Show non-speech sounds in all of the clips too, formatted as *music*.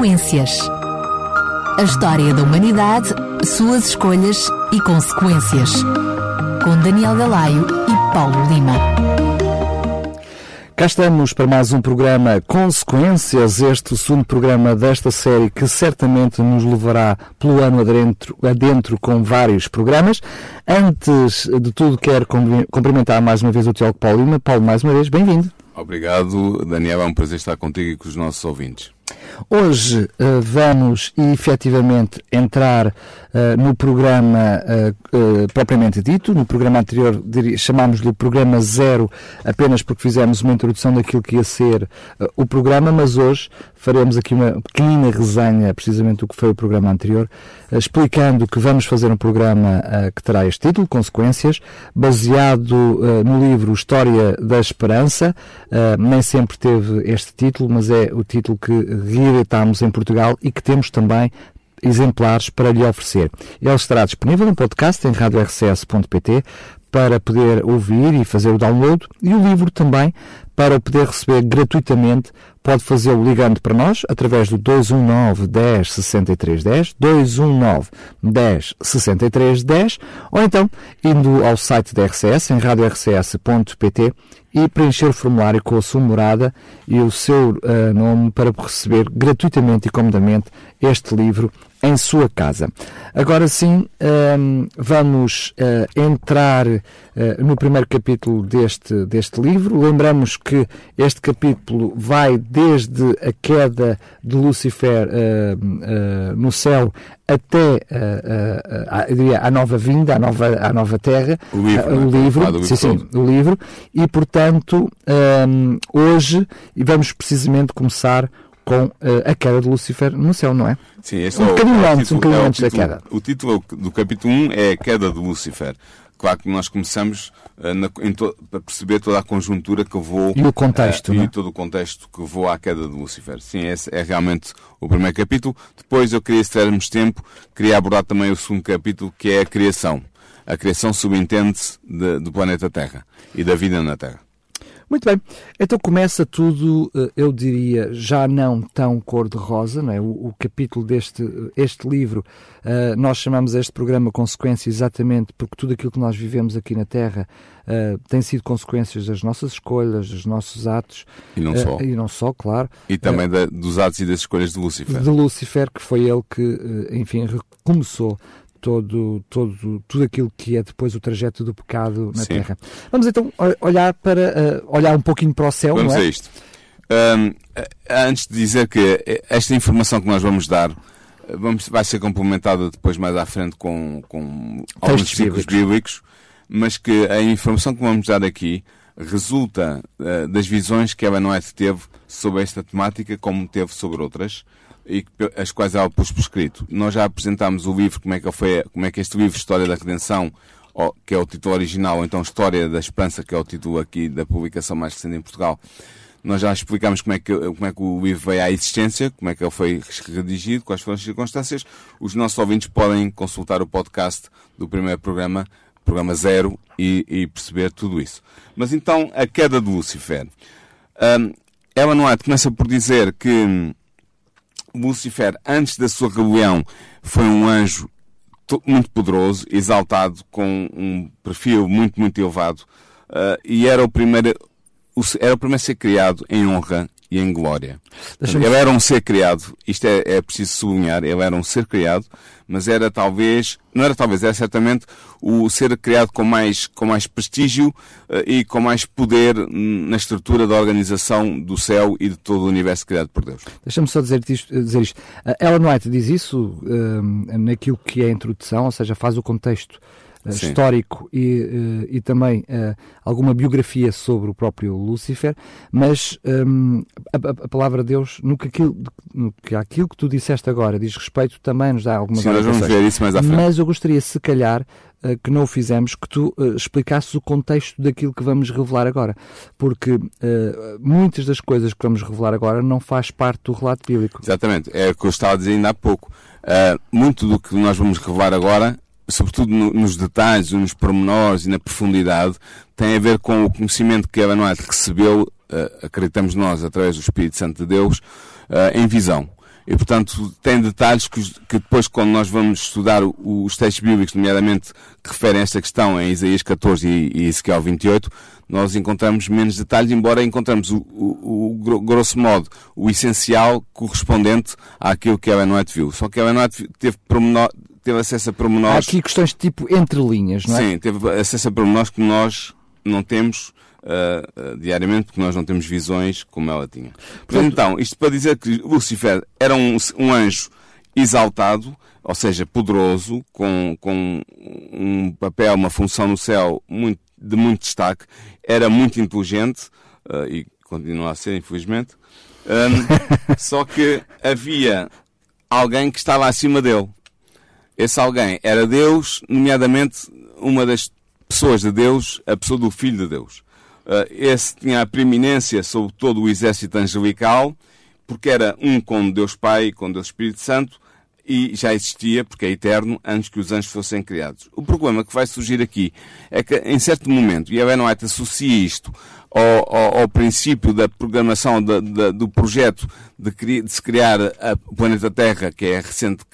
Consequências. A história da humanidade, suas escolhas e consequências. Com Daniel Galaio e Paulo Lima. Cá estamos para mais um programa Consequências, este segundo programa desta série que certamente nos levará pelo ano adentro, adentro com vários programas. Antes de tudo, quero cumprimentar mais uma vez o Tiago Paulo Lima. Paulo, mais uma vez, bem-vindo. Obrigado, Daniel. É um prazer estar contigo e com os nossos ouvintes. Hoje uh, vamos efetivamente entrar uh, no programa uh, propriamente dito. No programa anterior chamámos-lhe programa zero apenas porque fizemos uma introdução daquilo que ia ser o programa, mas hoje faremos aqui uma pequenina resenha precisamente do que foi o programa anterior, explicando que vamos fazer um programa que terá este título, Consequências, baseado no livro História da Esperança. nem sempre teve este título, mas é o título que reeditámos em Portugal e que temos também exemplares para lhe oferecer. Ele estará disponível no podcast em radiorcs.pt para poder ouvir e fazer o download e o livro também para o poder receber gratuitamente pode fazê-lo ligando para nós através do 219 10 63 10 219 10 63 10 ou então indo ao site da RCS em radiorcs.pt e preencher o formulário com a sua morada e o seu uh, nome para receber gratuitamente e comodamente este livro em sua casa. Agora sim, um, vamos uh, entrar uh, no primeiro capítulo deste, deste livro. Lembramos que este capítulo vai desde a queda de Lúcifer uh, no céu até a, a, nova vinda, a nova, a nova terra, o livro, o livro, sim, sim, o livro, e portanto um, hoje vamos precisamente começar com uh, a queda de Lúcifer no céu, não é? Sim, esse um é o, bocadinho é antes, título, um bocadinho é antes título, da queda. O título do capítulo 1 é a queda de Lúcifer. Claro que nós começamos uh, na, to, a perceber toda a conjuntura que vou e o contexto, uh, e todo o contexto que vou à queda de Lúcifer. Sim, esse é realmente o primeiro capítulo. Depois eu queria, se tivermos tempo, queria abordar também o segundo capítulo, que é a criação. A criação subentende-se do planeta Terra e da vida na Terra. Muito bem, então começa tudo, eh, eu diria, já não tão cor-de-rosa, não é? O, o, capítulo deste este livro, uh, nós chamamos este programa Consequência exatamente porque tudo aquilo que nós vivemos aqui na Terra uh, tem sido consequências das nossas escolhas, dos nossos atos. E não só. Uh, e não só, claro. E também da, dos atos e das escolhas de Lúcifer. De Lúcifer, que foi ele que, enfim, começou todo, todo, tudo aquilo que é depois o trajeto do pecado na Sim. Terra. Vamos então olhar para uh, olhar um pouquinho para o céu, Vamos é? a isto. Um, antes de dizer que esta informação que nós vamos dar vamos, vai ser complementada depois mais à frente com, com alguns versículos bíblicos. mas que a informação que vamos dar aqui resulta uh, das visões que White teve sobre esta temática, como teve sobre outras, e as quais ela pôs por escrito. Nós já apresentámos o livro, como é que, foi, como é que este livro, História da Redenção, que é o título original, ou então História da Esperança, que é o título aqui da publicação mais recente em Portugal. Nós já explicámos como é, que, como é que o livro veio à existência, como é que ele foi redigido, quais foram as circunstâncias. Os nossos ouvintes podem consultar o podcast do primeiro programa, programa zero, e, e perceber tudo isso. Mas então, a queda de Lúcifer. Um, Ellen White começa por dizer que Lúcifer, antes da sua rebelião, foi um anjo muito poderoso, exaltado, com um perfil muito, muito elevado, uh, e era o primeiro, era o primeiro a ser criado em honra e em glória. Ele era um ser criado, isto é, é preciso sublinhar, ele era um ser criado, mas era talvez, não era talvez, era certamente o ser criado com mais, com mais prestígio uh, e com mais poder na estrutura da organização do céu e de todo o universo criado por Deus. Deixa-me só dizer isto. Dizer isto. Uh, Ellen White diz isso uh, naquilo que é a introdução, ou seja, faz o contexto Sim. histórico e, uh, e também uh, alguma biografia sobre o próprio Lúcifer, mas um, a, a, palavra de Deus, no que, aquilo, no que aquilo que tu disseste agora diz respeito, também nos dá algumas Sim, nós vamos ver isso mais à frente. Mas eu gostaria, se calhar, uh, que não o fizemos, que tu explicasses o contexto daquilo que vamos revelar agora, porque muitas das coisas que vamos revelar agora não faz parte do relato bíblico. Exatamente, é o que eu estava a dizer ainda há pouco. muito do que nós vamos revelar agora sobretudo no, nos detalhes, nos pormenores e na profundidade, tem a ver com o conhecimento que White recebeu, uh, acreditamos nós, através do Espírito Santo de Deus, uh, em visão. E, portanto, tem detalhes que, que depois, quando nós vamos estudar os textos bíblicos, nomeadamente que referem a esta questão em Isaías 14 e, e Ezequiel 28, nós encontramos menos detalhes, embora encontramos o, o, o, grosso modo, o essencial correspondente àquilo que Ellen White viu. Só que Ellen White teve, teve acesso a pormenores... Há aqui questões tipo entre linhas, não é? Sim, teve acesso a pormenores que nós não temos uh, uh, diariamente, porque nós não temos visões como ela tinha. Portanto, então, isto para dizer que Lucifer era um, um anjo exaltado, ou seja, poderoso, com, com um papel, uma função no céu muito, de muito destaque, era muito inteligente, uh, e continua a ser, infelizmente, um, *laughs* só que havia alguém que estava acima dele. Esse alguém era Deus, nomeadamente uma das pessoas de Deus, a pessoa do Filho de Deus. Uh, esse tinha a preeminência sobre todo o exército angelical, porque era um com Deus Pai e com Deus Espírito Santo, e já existia, porque é eterno, antes que os anjos fossem criados. O problema que vai surgir aqui é que, em certo momento, e a Ben White associa isto ao, ao, ao princípio da programação da, da, do projeto de, de, se criar o planeta Terra, que é a, recente,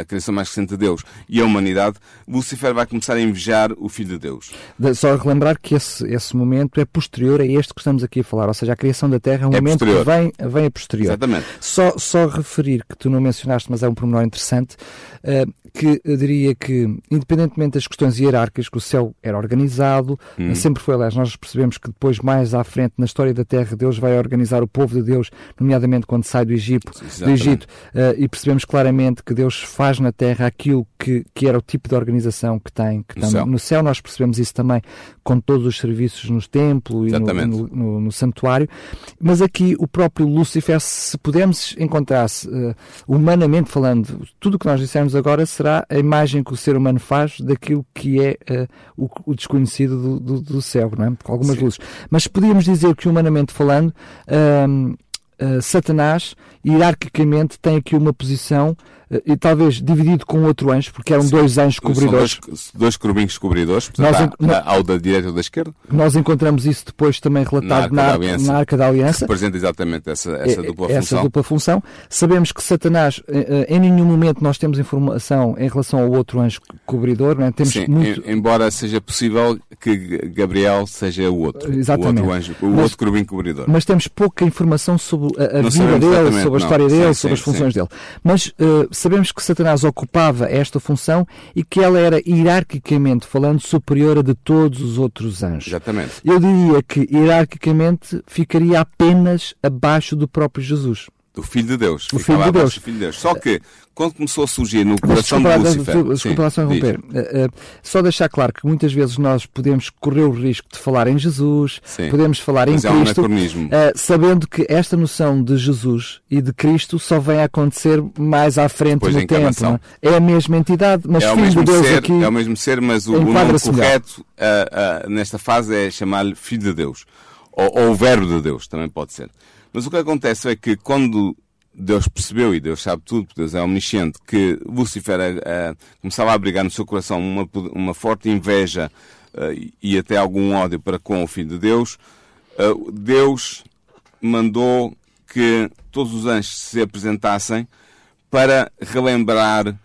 a criação mais recente de Deus, e a humanidade, Lucifer vai começar a invejar o Filho de Deus. Só relembrar que esse, esse momento é posterior a este que estamos aqui a falar, ou seja, a criação da Terra é um é momento posterior. que vem, vem a posterior. Exatamente. Só, só referir, que tu não mencionaste, mas é um pormenor interessante, uh, que diria que, independentemente das questões hierárquicas, que o céu era organizado, hum. sempre foi, aliás, nós percebemos que depois, mais à frente, na história da Terra, Deus vai organizar o povo de Deus, nomeadamente quando sai do Egito, do Egito uh, e percebemos claramente que Deus faz na Terra aquilo que, que era o tipo de organização que tem. Que no, céu. no céu nós percebemos isso também com todos os serviços no templo e no, no, no, no, santuário, mas aqui o próprio Lúcifer, se pudermos encontrar-se uh, humanamente falando, tudo o que nós dissemos agora será a imagem que o ser humano faz daquilo que é uh, o, o, desconhecido do, do, do, céu, não é? com algumas Sim. luzes. Mas podíamos dizer que humanamente falando, uh, Satanás hierarquicamente tem aqui uma posição e talvez dividido com outro anjo, porque eram Sim, dois anjos cobridores. Dois, dois querubins cobridores, portanto, nós, há, ao da direita ou da esquerda. Nós encontramos isso depois também relatado na Arca, na, da, Aliança, na Arca da Aliança. Que representa exatamente essa, essa dupla essa função. dupla função. Sabemos que Satanás, eh, em nenhum momento nós temos informação em relação ao outro anjo cobridor, não é? Temos Sim, muito... embora seja possível que Gabriel seja o outro, exatamente. o outro anjo, o mas, outro querubim cobridor. Mas temos pouca informação sobre a, a vida dele, sobre a história não. dele, sim, sobre sim, as funções dele. Mas uh, sabemos que Satanás ocupava esta função e que ela era hierarquicamente falando superior a de todos os outros anjos. Exatamente. Eu diria que hierarquicamente ficaria apenas abaixo do próprio Jesus. Do Filho de Deus. O Filho de Deus. Filho de Deus. Só que, quando começou a surgir no coração de Lúcifer... Desculpa lá só interromper. Uh, uh, só deixar claro que muitas vezes nós podemos correr o risco de falar em Jesus, Sim. podemos falar Mas em é Cristo, um uh, sabendo que esta noção de Jesus e de Cristo só vem a acontecer mais à frente Depois no tempo. É? é? a mesma entidade, mas é Filho de Deus ser, aqui... É o mesmo ser, mas o, o nome correto nesta fase é chamar-lhe Filho de Deus. Ou, ou o Verbo de Deus, também pode ser. Mas o que acontece é que quando Deus percebeu, e Deus sabe tudo, porque Deus é omnisciente, que Lúcifer uh, começava a abrigar no seu coração uma, uma forte inveja uh, e até algum ódio para com o Filho de Deus, uh, Deus mandou que todos os anjos se apresentassem para relembrar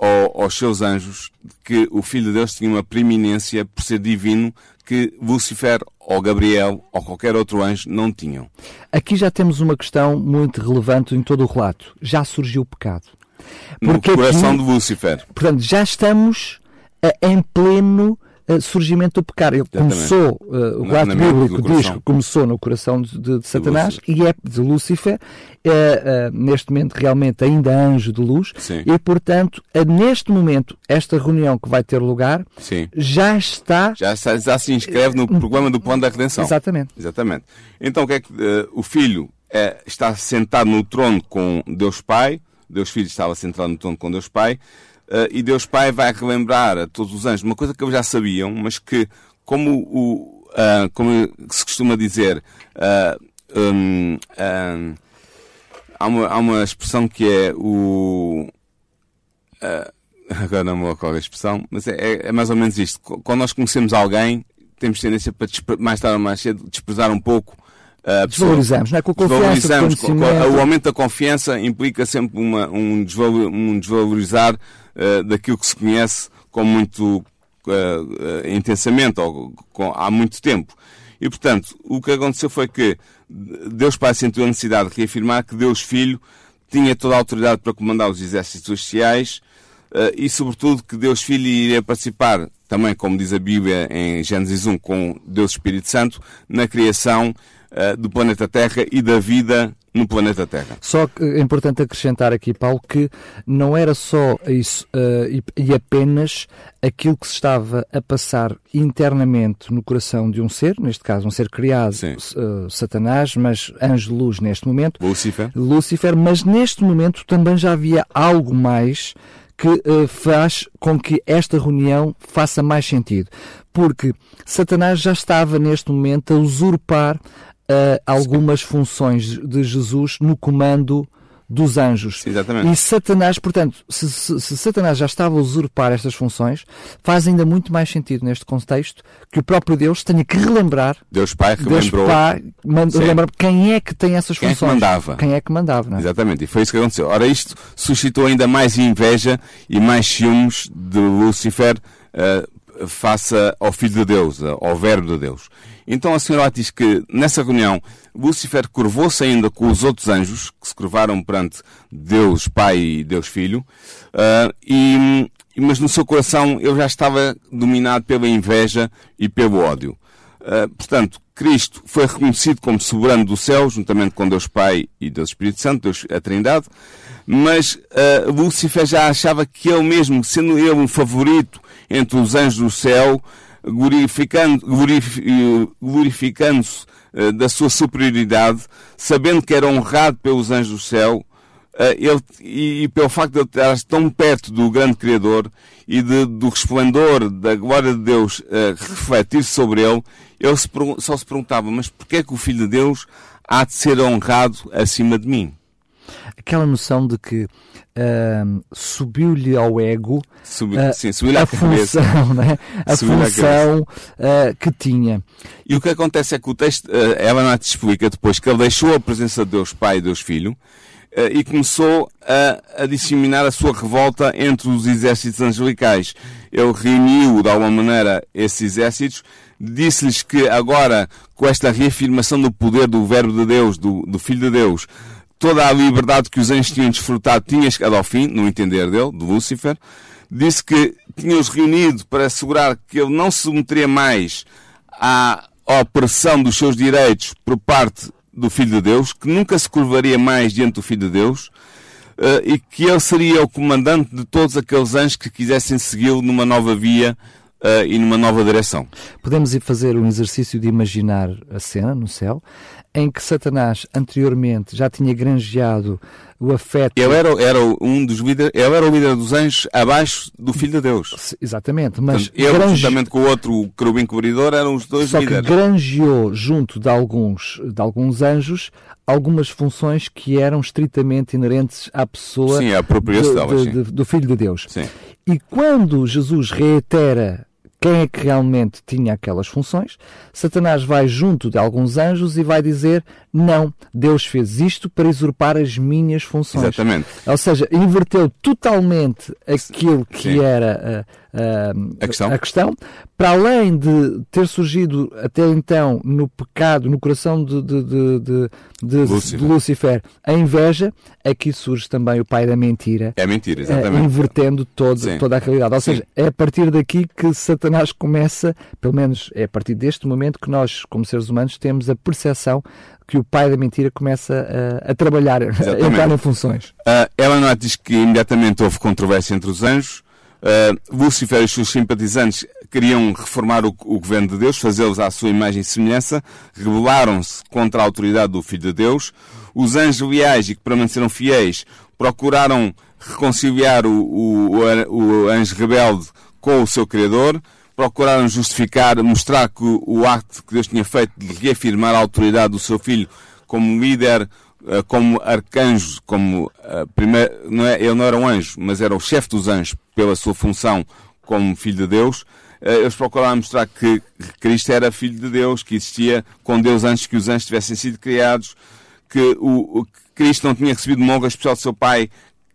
ao, aos seus anjos que o Filho de Deus tinha uma preeminência por ser divino que Lúcifer ou Gabriel ou qualquer outro anjo não tinham. Aqui já temos uma questão muito relevante em todo o relato. Já surgiu o pecado. Porque no coração aqui, de Lúcifer. Portanto, já estamos uh, em pleno uh, surgimento do pecado. Ele começou, uh, o relato bíblico diz que começou no coração de, de, de Satanás de e é de Lúcifer, é, neste momento realmente ainda anjo de luz, Sim. e portanto, neste momento, esta reunião que vai ter lugar Sim. já está. Já, já se inscreve no programa do plano da redenção. Exatamente. Exatamente. Então, o que é que o filho está sentado no trono com Deus Pai, Deus Filho estava sentado no trono com Deus Pai, Uh, e Deus Pai vai relembrar a todos os anjos uma coisa que eles já sabiam, mas que, como, o, uh, como se costuma dizer, uh, um, há, uma, há uma expressão que é o. *laughs* agora não me ocorre a expressão, mas é, é, é, mais ou menos isto. Quando nós conhecemos alguém, temos tendência para mais tarde ou mais cedo desprezar um pouco desvalorizamos, não é? Com a confiança, com, o aumento da confiança implica sempre uma, um, desvalor, um desvalorizar uh, daquilo que se conhece com muito uh, intensamente ou com, há muito tempo. E, portanto, o que aconteceu foi que Deus Pai sentiu a necessidade de reafirmar que Deus Filho tinha toda a autoridade para comandar os exércitos celestiais uh, e, sobretudo, que Deus Filho iria participar, também como diz a Bíblia em Gênesis 1, com Deus Espírito Santo, na criação uh, do planeta Terra e da vida no planeta Terra. Só que é importante acrescentar aqui, Paulo, que não era só isso uh, e, e, apenas aquilo que se estava a passar internamente no coração de um ser, neste caso um ser criado, uh, Satanás, mas anjo-luz neste momento. Lúcifer. Lúcifer, mas neste momento também já havia algo mais que uh, faz com que esta reunião faça mais sentido. Porque Satanás já estava neste momento a usurpar uh, algumas funções de Jesus no comando dos anjos. Exatamente. E Satanás, portanto, se, se, se, Satanás já estava a usurpar estas funções, faz ainda muito mais sentido neste contexto que o próprio Deus tenha que relembrar. Deus Pai Deus Pai, relembrar quem é que tem essas quem funções. É que mandava. Quem é que mandava, é? Exatamente, e foi isso que aconteceu. Ora, isto suscitou ainda mais inveja e mais ciúmes de Lúcifer uh, face ao Filho de Deus, ao Verbo de Deus. Então a senhora diz que nessa reunião Lúcifer curvou-se ainda com os outros anjos que se curvaram perante Deus Pai e Deus Filho, uh, e, mas no seu coração ele já estava dominado pela inveja e pelo ódio. Uh, portanto, Cristo foi reconhecido como soberano do céu, juntamente com Deus Pai e Deus Espírito Santo, Deus, a Trindade, mas uh, Lúcifer já achava que ele mesmo, sendo ele um favorito entre os anjos do céu, glorificando-se uh, da sua superioridade, sabendo que era honrado pelos anjos do céu, uh, ele, e, e, pelo facto de ele estar tão perto do grande Criador e de, do resplendor da glória de Deus uh, refletir sobre ele, ele se, só se perguntava, mas porquê é que o Filho de Deus há de ser honrado acima de mim? Aquela noção de que uh, subiu-lhe ao ego Subi, uh, sim, subiu a função, né? a função uh, que tinha. E o que acontece é que o texto, uh, Ellen te explica depois que ele deixou a presença de Deus Pai e Deus Filho e começou a, a, disseminar a sua revolta entre os exércitos angelicais. Ele reuniu, de alguma maneira, esses exércitos, disse-lhes que agora, com esta reafirmação do poder do Verbo de Deus, do, do Filho de Deus, toda a liberdade que os anjos tinham desfrutado tinha chegado ao fim, no entender dele, de Lúcifer. Disse que tinha-os reunido para assegurar que ele não se submeteria mais à opressão dos seus direitos por parte do Filho de Deus, que nunca se curvaria mais diante do Filho de Deus, uh, e que ele seria o comandante de todos aqueles anjos que quisessem segui-lo numa nova via uh, e numa nova direção. Podemos ir fazer um exercício de imaginar a cena no céu, em que Satanás anteriormente já tinha granjeado o afeto. Ele era, era um dos líderes, ele era o líder dos anjos abaixo do Filho de Deus. Exatamente, mas Portanto, ele grange... juntamente com o outro querubim cobridor eram os dois Só líderes. que granjeou junto de alguns, de alguns anjos algumas funções que eram estritamente inerentes à pessoa sim, à de, de, de, do Filho de Deus. Sim. E quando Jesus reitera quem é que realmente tinha aquelas funções, Satanás vai junto de alguns anjos e vai dizer: Não, Deus fez isto para usurpar as minhas funções. Exatamente. Ou seja, inverteu totalmente aquilo que Sim. era a, questão. a questão, para além de ter surgido até então no pecado, no coração de, de, de, de, Lúcifer. A inveja, aqui surge também o pai da mentira. É a mentira, exatamente. Uh, invertendo todo, toda a realidade. Ou Sim. seja, é a partir daqui que Satanás começa, pelo menos é a partir deste momento que nós, como seres humanos, temos a percepção que o pai da mentira começa a, a trabalhar, Exatamente. a entrar em funções. Uh, Ellen diz que imediatamente houve controvérsia entre os anjos, Uh, Lúcifer e os seus simpatizantes queriam reformar o, o governo de Deus, fazê-los à sua imagem e semelhança, rebelaram-se contra a autoridade do Filho de Deus. Os anjos leais e que permaneceram fiéis procuraram reconciliar o, o, o, anjo rebelde com o seu Criador, procuraram justificar, mostrar que o acto que Deus tinha feito de reafirmar a autoridade do seu filho como líder como arcanjo, como uh, primeiro, não é, ele não era um anjo, mas era o chefe dos anjos pela sua função como filho de Deus, eh, eles procuraram mostrar que Cristo era filho de Deus, que existia com Deus antes que os anjos tivessem sido criados, que o, o Cristo não tinha recebido uma honra especial do seu Pai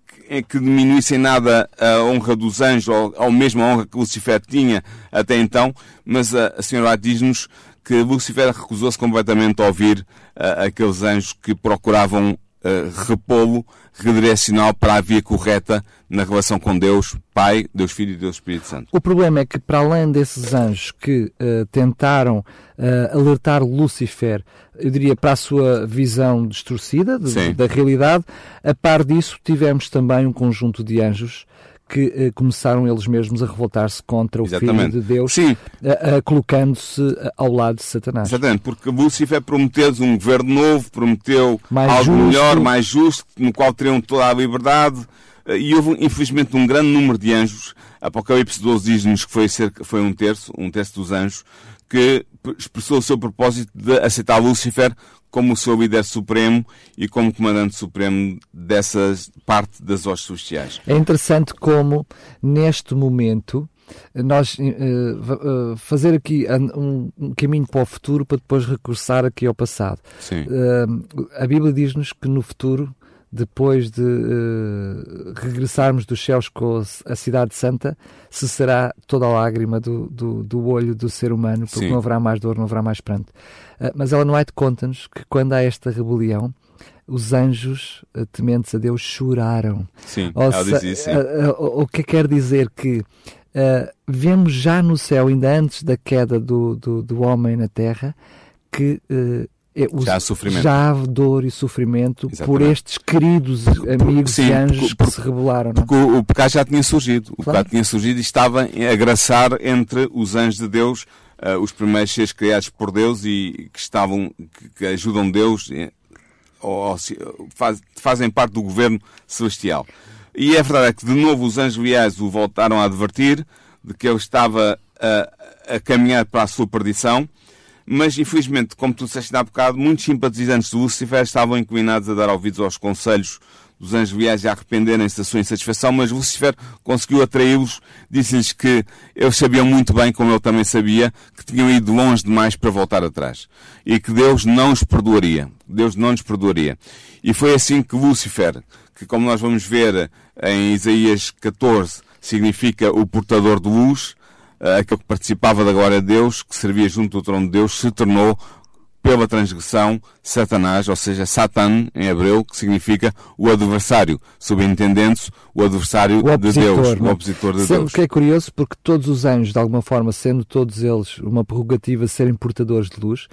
que, que diminuísse em nada a honra dos anjos ou, ou mesmo a honra que Lucifer tinha até então, mas a, a senhora diz-nos que Lucifer recusou-se completamente a ouvir aqueles anjos que procuravam uh, repô-lo, redirecioná-lo para a via correta na relação com Deus, Pai, Deus Filho e Deus Espírito Santo. O problema é que, para além desses anjos que uh, tentaram uh, alertar Lúcifer, eu diria, para a sua visão distorcida de, da realidade, a par disso tivemos também um conjunto de anjos que eh, começaram eles mesmos a revoltar-se contra o Exatamente. Filho de Deus, colocando-se ao lado de Satanás. Exatamente, porque Lúcifer prometeu um governo novo, prometeu mais algo justo. melhor, mais justo, no qual teriam toda a liberdade, eh, e houve, infelizmente, um grande número de anjos. Apocalipse 12 diz-nos que foi, cerca, foi um terço, um terço dos anjos, que expressou o seu propósito de aceitar Lúcifer como o seu líder supremo e como comandante supremo dessa parte das hostes celestiais. É interessante como, neste momento, nós uh, uh, fazer aqui um, um, caminho para o futuro para depois recursar aqui ao passado. Uh, a Bíblia diz-nos que no futuro depois de uh, regressarmos dos céus com a cidade santa, cessará toda a lágrima do, do, do olho do ser humano, porque Sim. não haverá mais dor, não haverá mais pranto. Uh, mas ela não é de conta-nos que quando há esta rebelião, os anjos uh, tementes a Deus choraram. Sim, Ou ela diz isso, o que quer dizer que vemos já no céu, ainda antes da queda do, do, do homem na terra, que é, os, já há sofrimento. Já há dor e sofrimento Exatamente. por estes queridos amigos Sim, e anjos porque, que se rebelaram. Não? É? Porque o, o, pecado já tinha surgido. O claro. pecado tinha surgido e estava a graçar entre os anjos de Deus, uh, os primeiros seres criados por Deus e que estavam, que, que ajudam Deus, eh, ou, ou faz, fazem parte do governo celestial. E é verdade é que de novo os anjos leais o voltaram a advertir de que ele estava a, a caminhar para a sua perdição mas, infelizmente, como tu disseste há bocado, muitos simpatizantes do Lucifer estavam inclinados a dar ouvidos aos conselhos dos anjos viais e a arrependerem-se da sua insatisfação, mas Lucifer conseguiu atraí-los, disse-lhes que eles sabiam muito bem, como ele também sabia, que tinham ido longe demais para voltar atrás. E que Deus não os perdoaria. Deus não os perdoaria. E foi assim que Lucifer, que como nós vamos ver em Isaías 14, significa o portador de luz, aquele que participava da glória de Deus, que servia junto do trono de Deus, se tornou pela transgressão, Satanás, ou seja, Satan, em hebreu, que significa o adversário, subentendendo-se o adversário o de Deus, o opositor de Deus. O que é curioso, porque todos os anjos, de alguma forma, sendo todos eles uma prerrogativa de serem portadores de luz,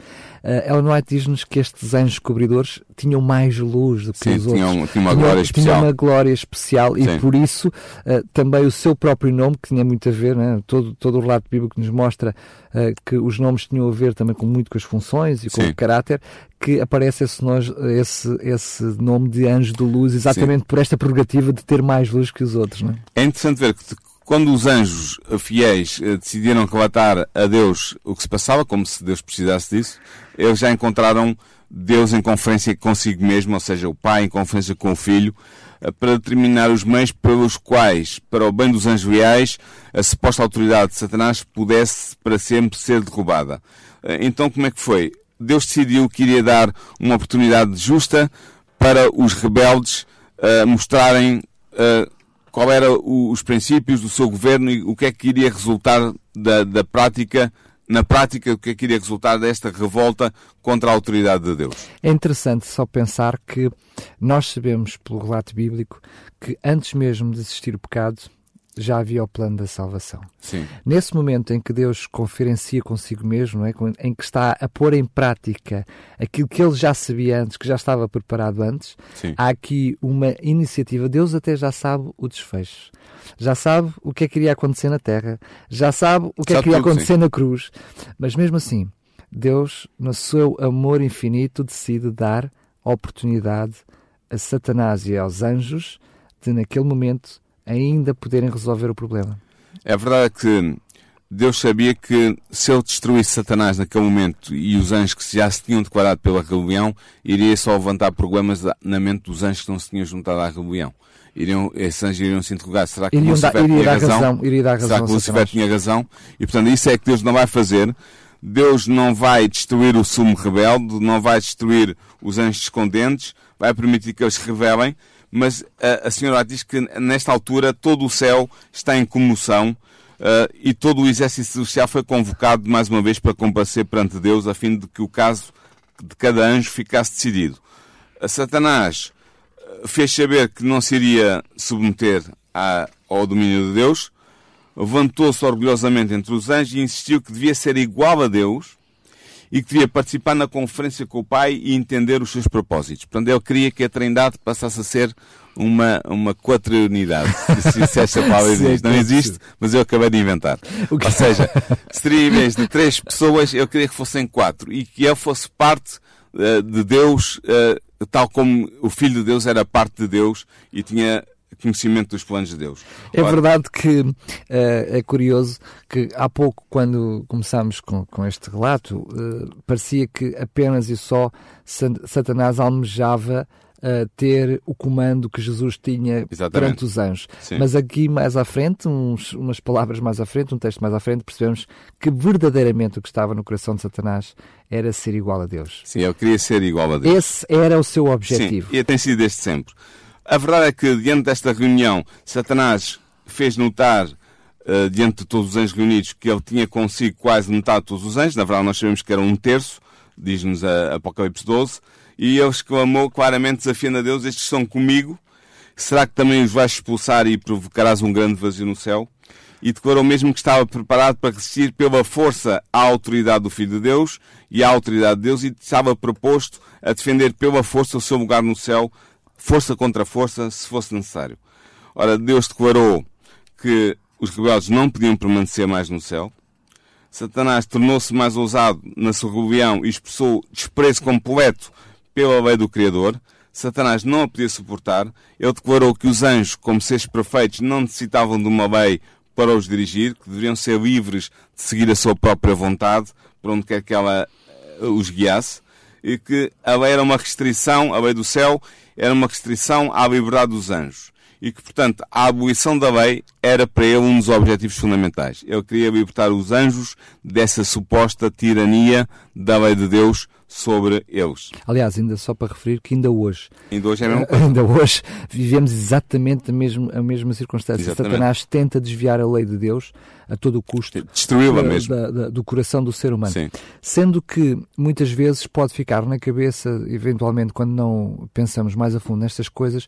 uh, Ellen White diz-nos que estes anjos cobridores tinham mais luz do que Sim, os tinham, outros. Tinham uma glória tinham, especial. Tinham uma glória especial Sim. e por isso uh, também o seu próprio nome, que tinha muito a ver, né? todo, todo o relato bíblico nos mostra uh, que os nomes tinham a ver também com muito com as funções e com Sim. o caráter, que aparece esse, esse, esse nome de anjo de luz exatamente Sim. por esta prerrogativa de ter mais luz que os outros. Não é? é interessante ver que quando os anjos fiéis eh, decidiram relatar a Deus o que se passava, como se Deus precisasse disso, eles já encontraram Deus em conferência consigo mesmo, ou seja, o Pai em conferência com o Filho, eh, para determinar os meios pelos quais, para o bem dos anjos reais, a suposta autoridade de Satanás pudesse para sempre ser derrubada. Eh, então, como é que foi? Deus decidiu que iria dar uma oportunidade justa para os rebeldes uh, mostrarem uh, qual eram os princípios do seu governo e o que é que iria resultar da, da prática na prática, o que é que iria resultar desta revolta contra a autoridade de Deus? É interessante só pensar que nós sabemos, pelo relato bíblico, que antes mesmo de existir o pecado, já havia o plano da salvação. Sim. Nesse momento em que Deus conferencia consigo mesmo, é? em que está a pôr em prática aquilo que ele já sabia antes, que já estava preparado antes, Sim. há aqui uma iniciativa. Deus até já sabe o desfecho. Já sabe o que é que iria acontecer na Terra. Já sabe o que sabe é que iria acontecer sim. na cruz. Mas mesmo assim, Deus, no seu amor infinito, decide dar oportunidade a Satanás e aos anjos de, naquele momento, ainda poderem resolver o problema. É verdade que Deus sabia que se ele destruísse Satanás naquele momento e os anjos que já se tinham declarado pela rebelião, iria só levantar problemas na mente dos anjos que não se tinham juntado à rebelião. Iriam, esses anjos iriam se interrogar, será que Lucifer dar, tinha razão? razão? Iria dar razão será que Lucifer tinha razão? E portanto, isso é que Deus não vai fazer. Deus não vai destruir o sumo rebelde, não vai destruir os anjos escondentes, vai permitir que eles se rebelem, mas a, a senhora diz que nesta altura todo o céu está em comoção uh, e todo o exército celestial foi convocado mais uma vez para comparecer perante Deus a fim de que o caso de cada anjo ficasse decidido. A Satanás fez saber que não se iria submeter à, ao domínio de Deus, levantou-se orgulhosamente entre os anjos e insistiu que devia ser igual a Deus e que devia participar na conferência com o Pai e entender os seus propósitos. Portanto, ele queria que a Trindade passasse a ser uma, uma quaternidade. *laughs* Se, se esta palavra existe. Não existe, mas eu acabei de inventar. *laughs* Ou seja, seria em vez de três pessoas, eu queria que fossem quatro e que ele fosse parte uh, de Deus, uh, tal como o Filho de Deus era parte de Deus e tinha conhecimento dos planos de Deus. É Ora, verdade que uh, é curioso que há pouco, quando começámos com, com este relato, uh, parecia que apenas e só Satanás almejava uh, ter o comando que Jesus tinha Exatamente. perante os anjos. Sim. Mas aqui mais à frente, uns, umas palavras mais à frente, um texto mais à frente, percebemos que verdadeiramente o que estava no coração de Satanás era ser igual a Deus. Sim, ele queria ser igual a Deus. Esse era o seu objetivo. Sim, e tem sido desde sempre. A verdade é que, diante desta reunião, Satanás fez notar, uh, diante de todos os anjos reunidos, que ele tinha consigo quase metade de todos os anjos. Na verdade, nós sabemos que era um terço, diz-nos Apocalipse 12. E ele exclamou claramente, desafiando a Deus: Estes estão comigo. Será que também os vais expulsar e provocarás um grande vazio no céu? E declarou mesmo que estava preparado para resistir pela força à autoridade do Filho de Deus e à autoridade de Deus e estava proposto a defender pela força o seu lugar no céu força contra força, se fosse necessário. Ora, Deus declarou que os rebeldes não podiam permanecer mais no céu. Satanás tornou-se mais ousado na sua rebelião e expressou desprezo completo pela lei do Criador. Satanás não a podia suportar. Ele declarou que os anjos, como seres perfeitos, não necessitavam de uma lei para os dirigir, que deveriam ser livres de seguir a sua própria vontade, para onde quer que ela eh, os guiasse, e que a lei era uma restrição, a lei do céu, era uma restrição à liberdade dos anjos e que, portanto, a abolição da lei era para ele um dos objetivos fundamentais. Ele queria libertar os anjos dessa suposta tirania da lei de Deus sobre eles. Aliás, ainda só para referir que ainda hoje, ainda hoje, é coisa. ainda hoje vivemos exatamente a mesma, a mesma circunstância. Exatamente. Satanás tenta desviar a lei de Deus a todo o custo destruí-la mesmo da, da, do coração do ser humano. Sim. Sendo que muitas vezes pode ficar na cabeça, eventualmente, quando não pensamos mais a fundo nestas coisas,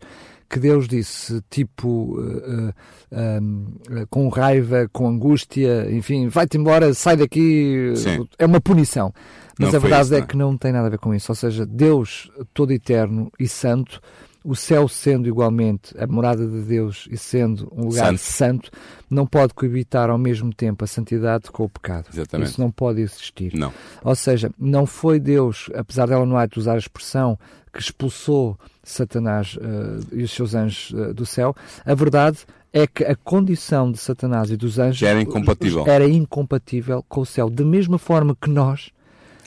que Deus disse, tipo, uh, uh, uh, com raiva, com angústia, enfim, vai-te embora, sai daqui, Sim. é uma punição. Mas não a verdade isso, é não. que não tem nada a ver com isso. Ou seja, Deus todo eterno e santo, o céu sendo igualmente a morada de Deus e sendo um lugar santo, santo não pode coabitar ao mesmo tempo a santidade com o pecado. Exatamente. Isso não pode existir. Não. Ou seja, não foi Deus, apesar dela não há de usar a expressão, que expulsou Satanás uh, e os seus anjos uh, do céu. A verdade é que a condição de Satanás e dos anjos era incompatível. era incompatível com o céu. Da mesma forma que nós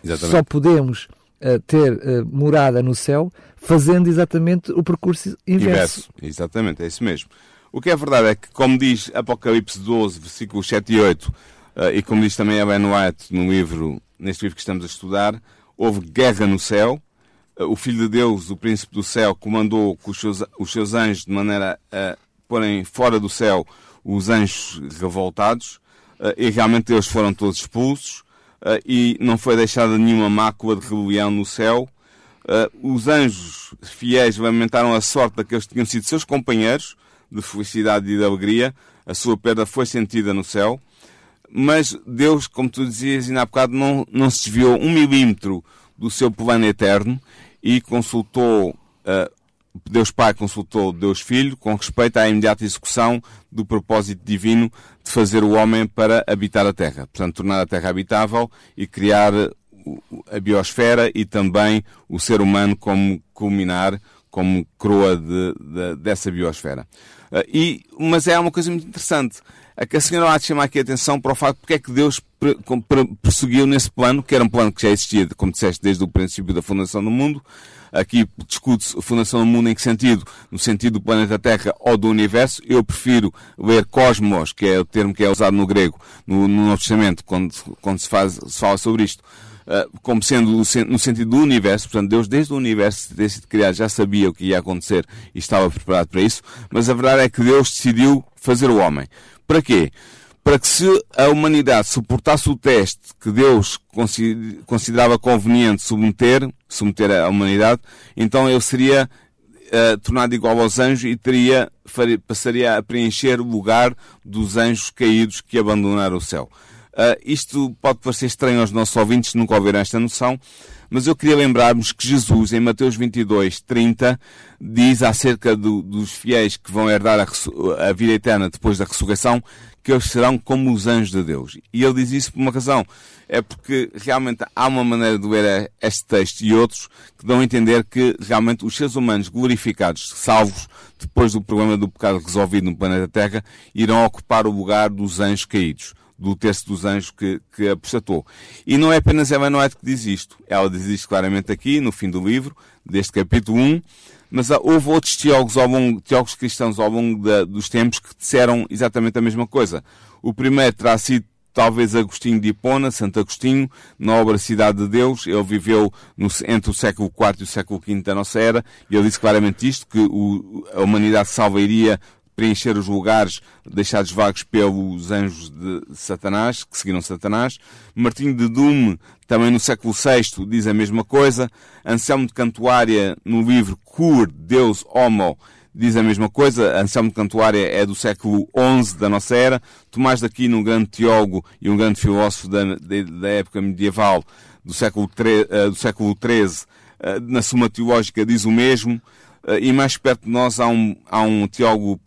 Exatamente. só podemos uh, ter uh, morada no céu fazendo exatamente o percurso inverso. inverso. Exatamente, é isso mesmo. O que é verdade é que, como diz Apocalipse 12, versículos 7 e 8, uh, eh, e como diz também a Ben White no livro, neste livro que estamos a estudar, houve guerra no céu. O Filho de Deus, o Príncipe do Céu, comandou com os seus, os seus anjos de maneira a porem fora do céu os anjos revoltados, e realmente eles foram todos expulsos e não foi deixada nenhuma mácula de rebelião no céu. Uh, os anjos fiéis lamentaram a sorte daqueles que tinham sido seus companheiros de felicidade e de alegria. A sua perda foi sentida no céu. Mas Deus, como tu dizias ainda há bocado, não, não se desviou um milímetro do seu plano eterno e consultou uh, Deus Pai consultou Deus Filho com respeito à imediata execução do propósito divino de fazer o homem para habitar a Terra. Portanto, tornar a Terra habitável e criar a biosfera e também o ser humano como culminar como coroa de, de, dessa biosfera. Uh, e, mas é uma coisa muito interessante. A senhora há de chamar aqui a atenção para o facto porque é que Deus perseguiu nesse plano, que era um plano que já existia, como disseste, desde o princípio da fundação do mundo. Aqui discute-se a fundação do mundo em que sentido? No sentido do planeta Terra ou do universo. Eu prefiro ler cosmos, que é o termo que é usado no grego, no, no Novo Testamento, quando, quando se, faz, se fala sobre isto ah, como sendo no sentido do universo, portanto, Deus desde o universo, desde sido criado, já sabia o que ia acontecer e estava preparado para isso, mas a verdade é que Deus decidiu fazer o homem. Para quê? Para que se a humanidade suportasse o teste que Deus considerava conveniente submeter, submeter a humanidade, então ele seria uh, tornado igual aos anjos e teria, faria, passaria a preencher o lugar dos anjos caídos que abandonaram o céu. Uh, isto pode parecer estranho aos nossos ouvintes, nunca ouviram esta noção, mas eu queria lembrarmos que Jesus, em Mateus 22, 30, diz acerca do, dos fiéis que vão herdar a, a, vida eterna depois da ressurreição, que eles serão como os anjos de Deus. E ele diz isso por uma razão. É porque realmente há uma maneira de ler este texto e outros que dão a entender que realmente os seres humanos glorificados, salvos, depois do problema do pecado resolvido no planeta Terra, irão ocupar o lugar dos anjos caídos do terço dos anjos que, que apostatou. E não é apenas Ellen que diz isto. Ela diz isto claramente aqui, no fim do livro, deste capítulo 1, mas houve outros teólogos, ao longo, teólogos cristãos ao longo da, dos tempos que disseram exatamente a mesma coisa. O primeiro terá sido talvez Agostinho de Hipona, Santo Agostinho, na obra Cidade de Deus. Ele viveu no, entre o século IV e o século V da nossa era, e ele disse claramente isto, que o, a humanidade salva iria preencher os lugares deixados vagos pelos anjos de Satanás, que seguiram Satanás. Martinho de Dume, também no século VI, diz a mesma coisa. Anselmo de Cantuária, no livro Cur, Deus Homo, diz a mesma coisa. Anselmo de Cantuária é do século XI da nossa era. Tomás de Aquino, um grande teólogo e um grande filósofo da, da época medieval, do século, eh, do século XIII, eh, na Suma Teológica, diz o mesmo. Uh, e mais perto de nós há um, há um teólogo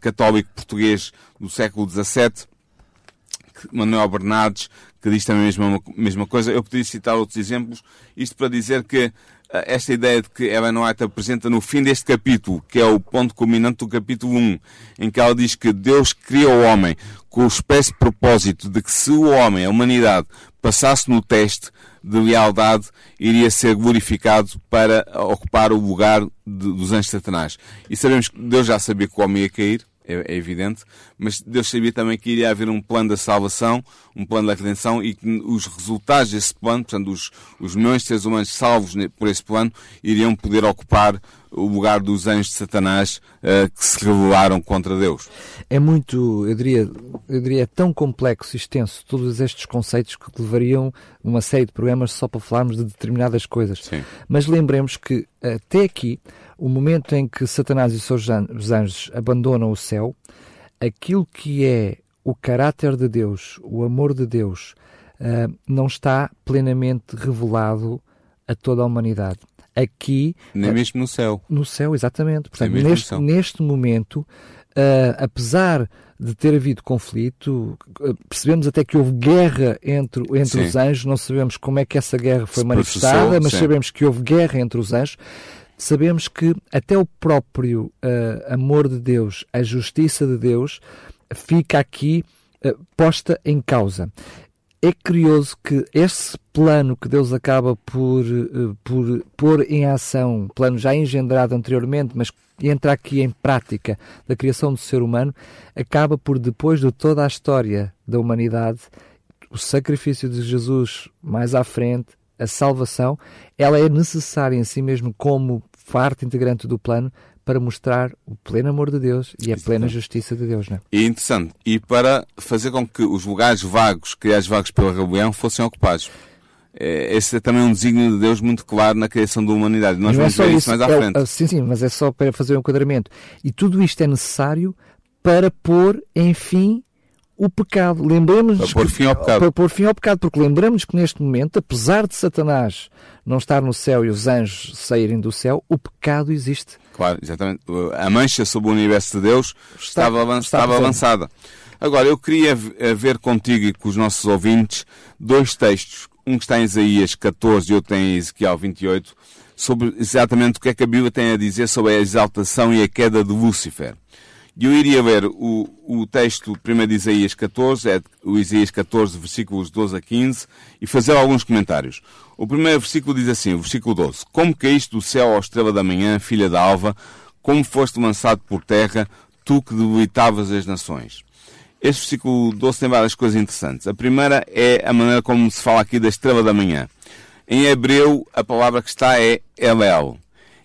católico português do século XVII, Manuel Bernardes, que diz também a mesma, mesma coisa. Eu poderia citar outros exemplos, isto para dizer que uh, esta ideia de que Ellen White apresenta no fim deste capítulo, que é o ponto culminante do capítulo 1, em que ela diz que Deus criou o homem com o expresso propósito de que se o homem, a humanidade, passasse no teste, de lealdade iria ser glorificado para ocupar o lugar de, dos anjos Satanás. E sabemos que Deus já sabia que o homem ia cair, é, é, evidente, mas Deus sabia também que iria haver um plano da salvação, um plano da redenção e que os resultados desse plano, portanto, os, os milhões de seres humanos salvos por esse plano, iriam poder ocupar o lugar dos anjos de Satanás uh, que se rebelaram contra Deus. É muito, eu diria, eu diria, é tão complexo e extenso todos estes conceitos que levariam uma série de programas só para falarmos de determinadas coisas. Sim. Mas lembremos que até aqui, o momento em que Satanás e os seus anjos abandonam o céu, aquilo que é o caráter de Deus, o amor de Deus, uh, não está plenamente revelado a toda a humanidade aqui. Nem mesmo no céu. No céu, exatamente. Portanto, neste, neste momento, uh, apesar de ter havido conflito, percebemos até que houve guerra entre, entre os anjos, não sabemos como é que essa guerra foi Se manifestada, mas sim. sabemos que houve guerra entre os anjos. Sabemos que até o próprio uh, amor de Deus, a justiça de Deus, fica aqui uh, posta em causa. É curioso que esse plano que Deus acaba por, eh, por pôr em ação, plano já engendrado anteriormente, mas entra aqui em prática da criação do ser humano, acaba por, depois de toda a história da humanidade, o sacrifício de Jesus mais à frente, a salvação, ela é necessária em si mesmo como parte integrante do plano para mostrar o pleno amor de Deus e a plena justiça de Deus. Não é? E interessante. E para fazer com que os lugares vagos, criados vagos pela rebelião, fossem ocupados. É, esse é também um desígnio de Deus muito claro na criação da humanidade. Nós não é vamos é ver isso mais à é, frente. sim, sim, mas é só para fazer um enquadramento. E tudo isto é necessário para pôr, enfim, o pecado. Lembremos para pôr fim ao pecado. Para pôr fim ao pecado, porque lembramos que neste momento, apesar de Satanás não estar no céu e os anjos saírem do céu, o pecado existe. Claro, exatamente. A mancha sobre o universo de Deus está, estava, estava avançada. Agora, eu queria ver contigo e com os nossos ouvintes dois textos. Um que está em Isaías 14 e outro em Ezequiel 28, sobre exatamente o que é que a Bíblia tem a dizer sobre a exaltação e a queda de Lúcifer. Eu iria ver o, o texto primeiro de Isaías 14, é o Isaías 14, versículos 12 a 15, e fazer alguns comentários. O primeiro versículo diz assim, o versículo 12: Como caíste do céu à estrela da manhã, filha da alva, como foste lançado por terra, tu que debilitavas as nações. Este versículo 12 tem várias coisas interessantes. A primeira é a maneira como se fala aqui da estrela da manhã. Em hebreu, a palavra que está é Elel.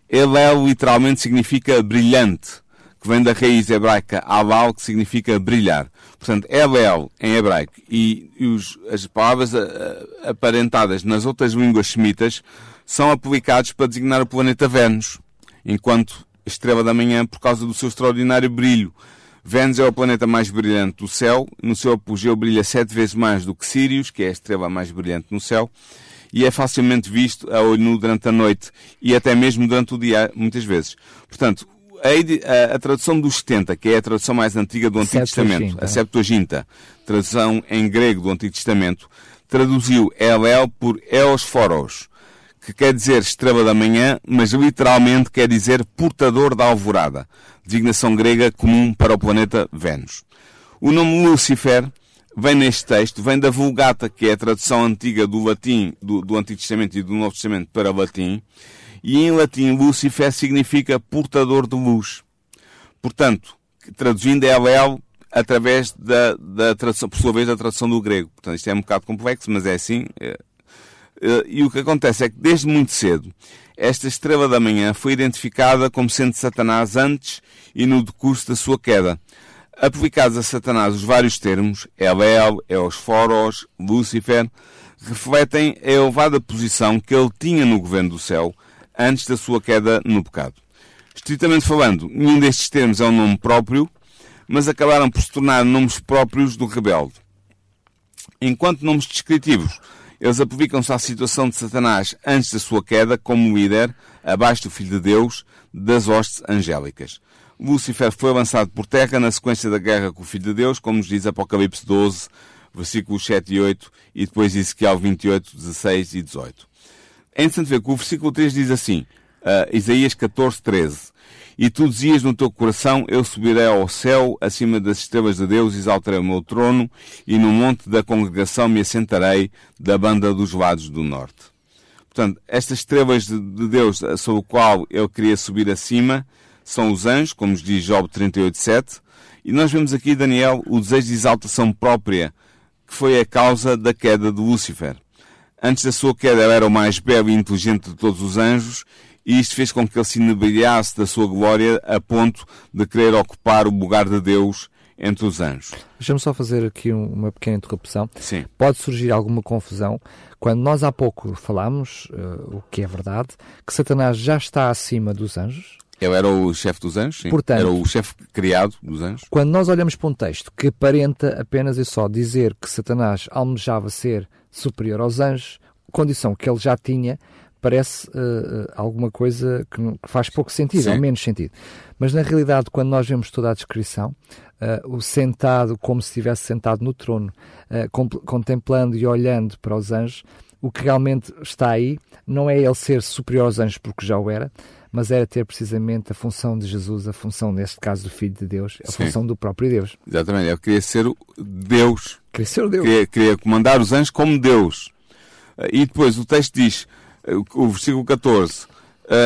Elel literalmente significa brilhante, que vem da raiz hebraica Alal, que significa brilhar. Portanto, Elel em hebraico e, e os, as palavras a, a, aparentadas nas outras línguas semitas são aplicados para designar o planeta Vênus, enquanto estrela da manhã por causa do seu extraordinário brilho. Vênus é o planeta mais brilhante do céu, no seu apogeu brilha sete vezes mais do que Sirius, que é a estrela mais brilhante no céu, e é facilmente visto a olho nu durante a noite e até mesmo durante o dia, muitas vezes. Portanto, a, a, tradução dos 70, que é a tradução mais antiga do Antigo Testamento, a Septuaginta, tradução em grego do Antigo Testamento, traduziu Elel por Eosforos, que quer dizer estrela da manhã, mas literalmente quer dizer portador da alvorada, designação grega comum para o planeta Vênus. O nome Lúcifer vem neste texto, vem da Vulgata, que é a tradução antiga do latim, do, do Antigo Testamento e do Novo Testamento para latim, e em latim Lucifer significa portador de luz. Portanto, traduzindo é através da, da tradução, por sua vez, da tradução do grego. Portanto, isto é um bocado complexo, mas é assim. É, é, e o que acontece é que desde muito cedo, esta estrela da manhã foi identificada como sendo Satanás antes e no decurso da sua queda aplicados a Satanás os vários termos, Elel, Eosforos, Lúcifer, refletem a elevada posição que ele tinha no governo do céu antes da sua queda no pecado. Estritamente falando, nenhum destes termos é um nome próprio, mas acabaram por se tornar nomes próprios do rebelde. Enquanto nomes descritivos, eles aplicam-se à situação de Satanás antes da sua queda como líder, abaixo do Filho de Deus, das hostes angélicas. Lúcifer foi lançado por terra na sequência da guerra com o Filho de Deus, como nos diz Apocalipse 12, versículos 7 e 8, e depois Ezequiel 28, 16 e 18. É interessante ver que o versículo 3 diz assim, uh, Isaías 14, 13, E tu dizias no teu coração, eu subirei ao céu, acima das estrelas de Deus, exaltarei o meu trono, e no monte da congregação me assentarei, da banda dos lados do norte. Portanto, estas estrelas de, de Deus sobre o qual eu queria subir acima, são os anjos, como diz Job 38.7, e nós vemos aqui, Daniel, o desejo de exaltação própria, que foi a causa da queda de Lúcifer. Antes da sua queda, ele era o mais belo e inteligente de todos os anjos, e isto fez com que ele se inebriasse da sua glória a ponto de querer ocupar o lugar de Deus entre os anjos. Deixa-me só fazer aqui uma pequena interrupção. Sim. Pode surgir alguma confusão quando nós há pouco falámos, uh, o que é verdade, que Satanás já está acima dos anjos, ele era o chefe dos anjos, sim. Portanto, era o chefe criado dos anjos. Quando nós olhamos para um texto que aparenta apenas e só dizer que Satanás almejava ser superior aos anjos, condição que ele já tinha, parece uh, alguma coisa que, que, faz pouco sentido, sim. ou menos sentido. Mas na realidade, quando nós vemos toda a descrição, uh, o sentado como se estivesse sentado no trono, uh, contemplando e olhando para os anjos, o que realmente está aí não é ele ser superior aos anjos porque já o era, mas era ter precisamente a função de Jesus, a função, neste caso, do Filho de Deus, a Sim. função do próprio Deus. Exatamente, ele queria ser Deus. Queria ser Deus. Queria, queria comandar os anjos como Deus. E depois o texto diz, o versículo 14,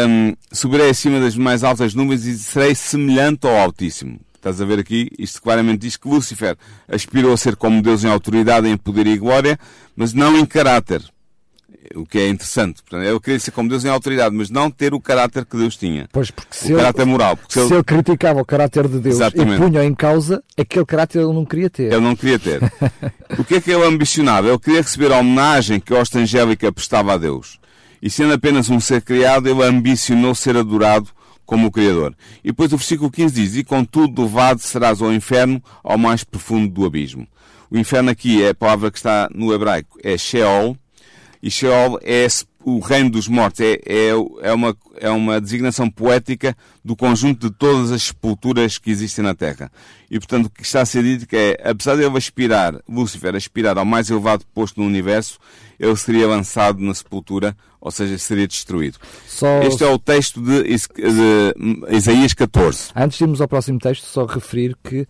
um, subirei acima das mais altas nuvens e serei semelhante ao Altíssimo. Estás a ver aqui? Isto claramente diz que Lúcifer aspirou a ser como Deus em autoridade, em poder e glória, mas não em caráter o que é interessante. Portanto, eu queria ser como Deus em autoridade, mas não ter o caráter que Deus tinha. Pois, porque se o caráter moral. Porque se, ele... ele criticava o caráter de Deus Exatamente. e punha em causa, aquele caráter ele não queria ter. Ele não queria ter. *laughs* o que é que ele ambicionava? Ele queria receber a homenagem que a hosta angélica prestava a Deus. E sendo apenas um ser criado, ele ambicionou ser adorado como o Criador. E depois o versículo 15 diz, E contudo levado serás ao inferno, ao mais profundo do abismo. O inferno aqui é a palavra que está no hebraico, é Sheol, e Sheol é o reino dos mortos, é, é, é, uma, é uma designação poética do conjunto de todas as sepulturas que existem na Terra. E, portanto, o que está a ser dito é, apesar de ele aspirar, Lúcifer aspirar ao mais elevado posto no universo, ele seria lançado na sepultura, ou seja, seria destruído. Só... Este é o texto de, de, Isaías 14. Antes de irmos ao próximo texto, só referir que uh,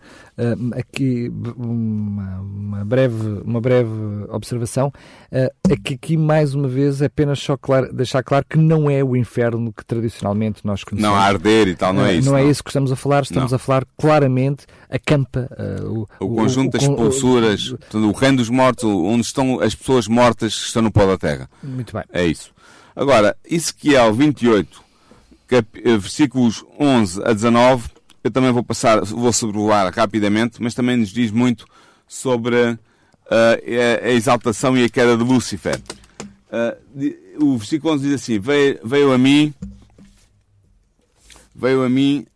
aqui uma, uma, breve, uma breve observação uh, é que aqui mais uma vez é apenas só claro, deixar claro que não é o inferno que tradicionalmente nós conhecemos. Não, arder e tal, não é isso. Não, não. é isso que estamos a falar, estamos não. a falar claramente a campa. O, o, conjunto o, das expulsuras, o, o reino dos mortos, onde estão as pessoas mortas que estão no pó da terra. Muito bem. É isso. Agora, Ezequiel 28, cap... Eh, versículos 11 a 19, eu também vou passar, vou sobrevoar rapidamente, mas também nos diz muito sobre uh, a, exaltação e a queda de Lúcifer. Uh, o versículo 11 diz assim: veio, veio a mim, veio a mim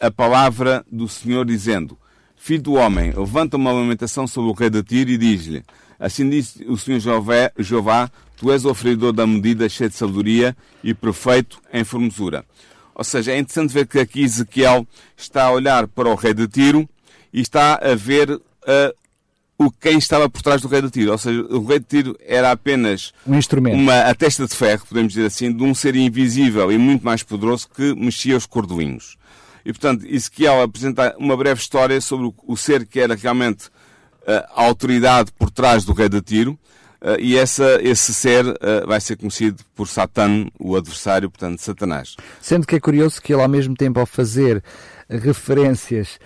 a palavra do Senhor dizendo: Filho do homem, levanta uma lamentação sobre o rei de Tiro e diz-lhe: Assim disse o Senhor Jeová, tu és o oferidor da medida cheio de sabedoria e perfeito em formosura. Ou seja, é interessante ver que aqui Ezequiel está a olhar para o rei de Tiro e está a ver uh, o quem estava por trás do rei de Tiro. Ou seja, o rei de Tiro era apenas um instrumento. uma a testa de ferro, podemos dizer assim, de um ser invisível e muito mais poderoso que mexia os cordoinhos. E, portanto, Ezequiel apresenta uma breve história sobre o ser que era realmente a autoridade por trás do rei de Tiro, Uh, e essa, esse ser uh, vai ser conhecido por Satã, o adversário, portanto, Satanás. Sendo que é curioso que ele, ao mesmo tempo, ao fazer referências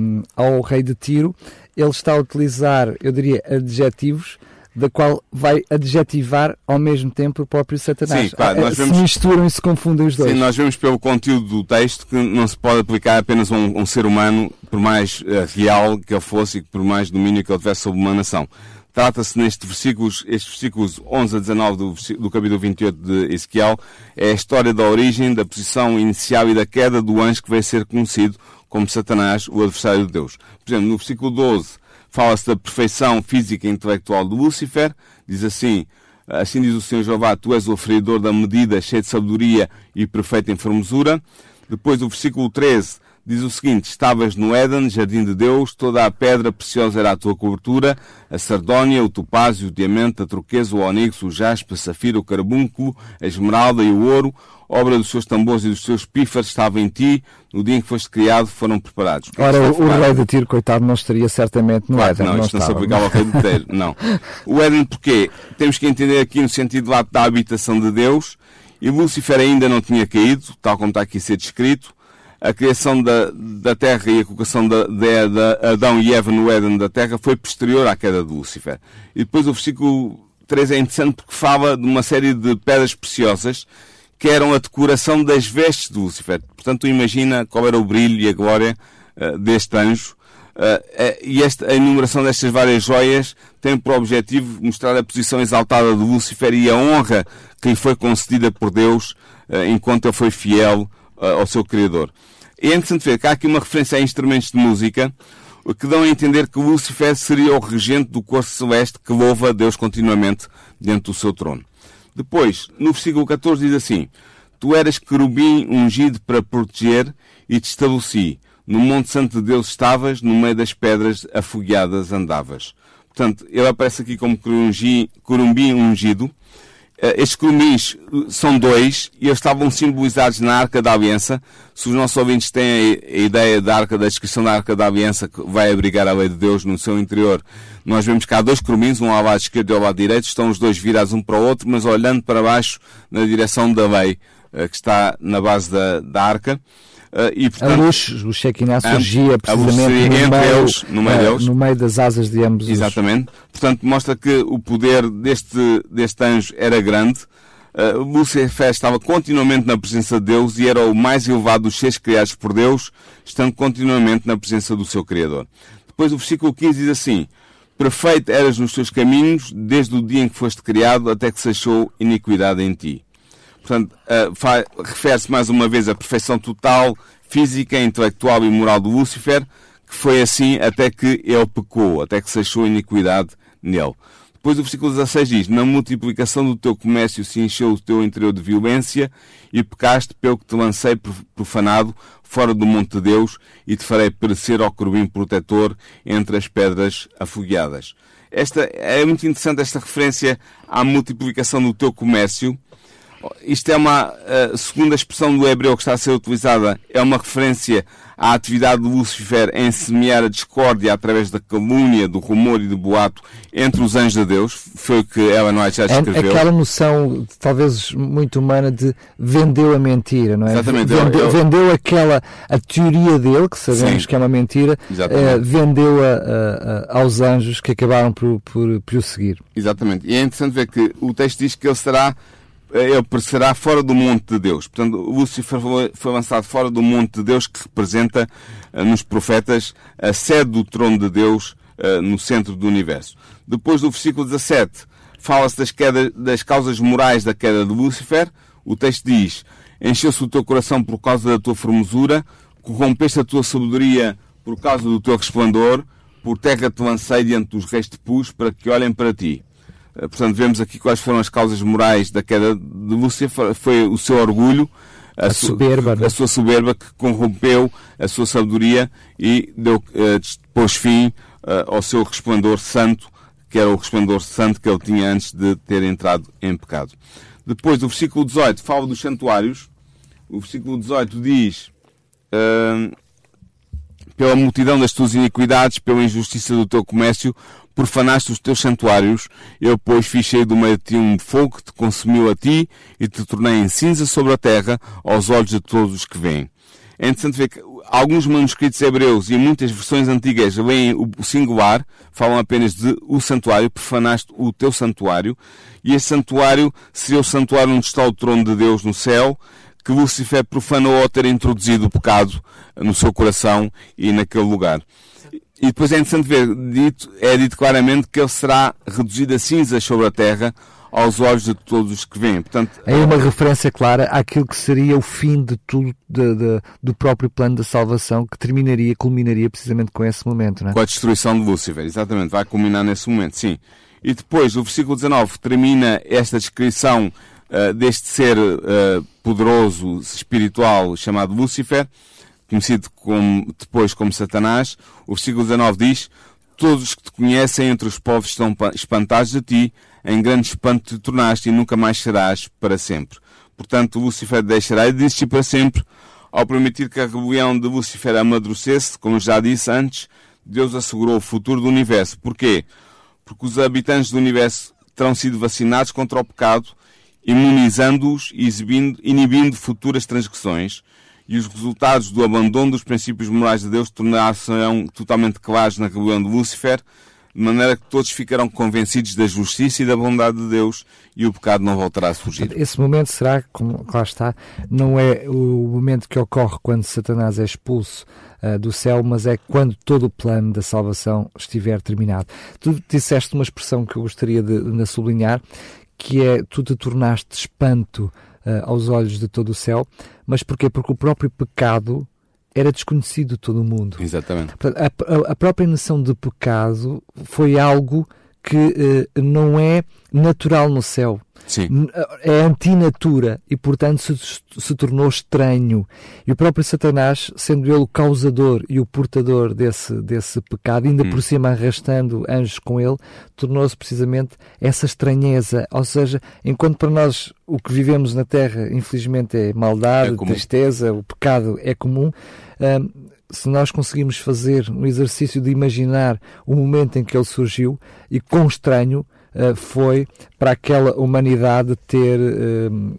um, ao rei de Tiro, ele está a utilizar, eu diria, adjetivos da qual vai adjetivar ao mesmo tempo o próprio Satanás. Sim, claro, nós se vemos... misturam e se confundem os dois. Sim, nós vemos pelo conteúdo do texto que não se pode aplicar apenas a um, um ser humano, por mais uh, real que ele fosse e por mais domínio que ele tivesse sobre uma nação. Trata-se nestes versículos, estes versículos 11 a 19 do, do capítulo 28 de Ezequiel, é a história da origem, da posição inicial e da queda do anjo que vai ser conhecido como Satanás, o adversário de Deus. Por exemplo, no versículo 12, fala-se da perfeição física e intelectual de Lúcifer, diz assim, assim diz o Senhor Jeová, tu és o oferidor da medida, cheio de sabedoria e perfeita em formosura. Depois o versículo 13 diz o seguinte, estavas no Éden, jardim de Deus, toda a pedra preciosa era a tua cobertura, a sardónia, o topázio, o diamante, a turquesa, o onix, o jaspe, a safira, o carbúnculo, a esmeralda e o ouro, obra dos seus tambores e dos seus pífaros estava em ti, no dia em que foste criado foram preparados. Ora, o, o rei de Tiro, coitado, não estaria certamente no claro, Éden. Não, não isto não se aplicava ao rei de Tiro, não. O Éden porquê? Temos que entender aqui no sentido lá da habitação de Deus, e Lúcifer ainda não tinha caído, tal como está aqui a ser descrito, a criação da, da Terra e a colocação de, de, de Adão e Eva no Éden da Terra foi posterior à queda de Lúcifer. E depois o versículo 3 é interessante porque fala de uma série de pedras preciosas que eram a decoração das vestes de Lúcifer. Portanto, imagina qual era o brilho e a glória uh, deste anjo. Uh, e esta, a enumeração destas várias joias tem por objetivo mostrar a posição exaltada de Lúcifer e a honra que lhe foi concedida por Deus uh, enquanto ele foi fiel ao seu Criador. É interessante ver que há aqui uma referência a instrumentos de música que dão a entender que Lúcifer seria o regente do corpo celeste que louva Deus continuamente dentro do seu trono. Depois, no versículo 14 diz assim, Tu eras querubim ungido para proteger e te estabeleci. No Monte Santo de Deus estavas, no meio das pedras afogueadas andavas. Portanto, ele aparece aqui como querubim ungido. Eh, estes querubins são dois e eles estavam simbolizados na Arca da Aliança. Se os nossos ouvintes têm a ideia da Arca, da descrição da Arca da Aliança que vai abrigar a lei de Deus no seu interior, nós vemos há dois querubins, um ao lado esquerdo e ao lado direito, estão os dois virados um para o outro, mas olhando para baixo na direção da lei eh, que está na base da, da Arca. Uh, e, portanto, a luz, o Shekinah surgia precisamente no entre meio, eles, no meio, uh, deles. no meio das asas de ambos. Exatamente. Os... Portanto, mostra que o poder deste, deste anjo era grande. Uh, Lucifer estava continuamente na presença de Deus e era o mais elevado dos seres criados por Deus, estando continuamente na presença do seu Criador. Depois o versículo 15 diz assim, Perfeito eras nos teus caminhos, desde o dia em que foste criado, até que se achou iniquidade em ti. Portanto, uh, refere-se mais uma vez à perfeição total, física, intelectual e moral do Lúcifer, que foi assim até que ele pecou, até que se achou iniquidade nele. Depois o versículo 16 diz, Na multiplicação do teu comércio se encheu o teu interior de violência e pecaste pelo que te lancei profanado fora do monte de Deus e te farei perecer ao querubim protetor entre as pedras afogueadas. Esta, é muito interessante esta referência à multiplicação do teu comércio, isto é uma uh, segunda expressão do hebreu que está a ser utilizada, é uma referência à atividade de Lúcifer em semear a discórdia através da calúnia, do rumor e do boato entre os anjos de Deus. Foi o que Ellen White já escreveu. É aquela noção, talvez muito humana, de vendeu a mentira, não é? Exatamente. Vendeu, eu... vendeu aquela, a teoria dele, que sabemos Sim. que é uma mentira, uh, vendeu-a aos anjos que acabaram por, por, por o seguir. Exatamente. E é interessante ver que o texto diz que ele será aparecerá fora do monte de Deus. Portanto, Lúcifer foi lançado fora do monte de Deus, que representa uh, nos profetas a sede do trono de Deus uh, no centro do universo. Depois do versículo 17, fala-se das, das causas morais da queda de Lúcifer. O texto diz: Encheu-se o teu coração por causa da tua formosura, corrompeste a tua sabedoria por causa do teu resplendor, por terra te lancei diante dos reis de pus para que olhem para ti. Eh, portanto, vemos aqui quais foram as causas morais da queda de Lúcia. Foi o seu orgulho, a, a soberba, a sua soberba que corrompeu a sua sabedoria e deu, uh, pôs fim uh, ao seu resplendor santo, que era o resplendor santo que ele tinha antes de ter entrado em pecado. Depois, do versículo 18, fala dos santuários. O versículo 18 diz: Pela multidão das tuas iniquidades, pela injustiça do teu comércio, profanaste os teus santuários, eu, pois, fiz cheio do meio de ti um fogo que te consumiu a ti e te tornei em cinza sobre a terra aos olhos de todos os que vêm. É interessante ver que alguns manuscritos hebreus e muitas versões antigas leem o singular, falam apenas de o santuário, profanaste o teu santuário, e esse santuário seria o santuário onde está o trono de Deus no céu, que Lúcifer profanou ao ter introduzido o pecado no seu coração e naquele lugar. E depois é interessante ver, dito, é dito claramente que ele será reduzido a cinzas sobre a terra aos olhos de todos os que vêm. Portanto, é uma referência clara àquilo que seria o fim de tudo, de, de, do próprio plano da salvação, que terminaria, culminaria precisamente com esse momento, não é? Com a destruição de Lúcifer, exatamente, vai culminar nesse momento, sim. E depois, o versículo 19 termina esta descrição uh, deste ser uh, poderoso, espiritual, chamado Lúcifer, conhecido como, depois como Satanás, o versículo 19 diz: Todos os que te conhecem entre os povos estão espantados de ti, em grande espanto te tornaste e nunca mais serás para sempre. Portanto, Lúcifer deixará de existir para sempre, ao permitir que a rebelião de Lúcifer amadurecesse, como já disse antes, Deus assegurou o futuro do universo. Porquê? Porque os habitantes do universo terão sido vacinados contra o pecado, imunizando-os e inibindo futuras transgressões, e os resultados do abandono dos princípios morais de Deus tornar-se-ão totalmente claros na rebelião de Lúcifer, de maneira que todos ficarão convencidos da justiça e da bondade de Deus e o pecado não voltará a surgir. Esse momento será, como lá está, não é o momento que ocorre quando Satanás é expulso uh, do céu, mas é quando todo o plano da salvação estiver terminado. Tu disseste uma expressão que eu gostaria de, de sublinhar, que é tu te tornaste espanto aos olhos de todo o céu, mas porquê? Porque o próprio pecado era desconhecido de todo o mundo. Exatamente. A, a, a própria noção de pecado foi algo que uh, não é natural no céu. Sim. É antinatura e, portanto, se, se, tornou estranho. E o próprio Satanás, sendo ele o causador e o portador desse, desse pecado, ainda hum. por cima arrastando anjos com ele, tornou-se precisamente essa estranheza. Ou seja, enquanto para nós o que vivemos na Terra, infelizmente, é maldade, é tristeza, o pecado é comum. Um, se nós conseguimos fazer um exercício de imaginar o momento em que ele surgiu e quão estranho uh, foi para aquela humanidade ter uh,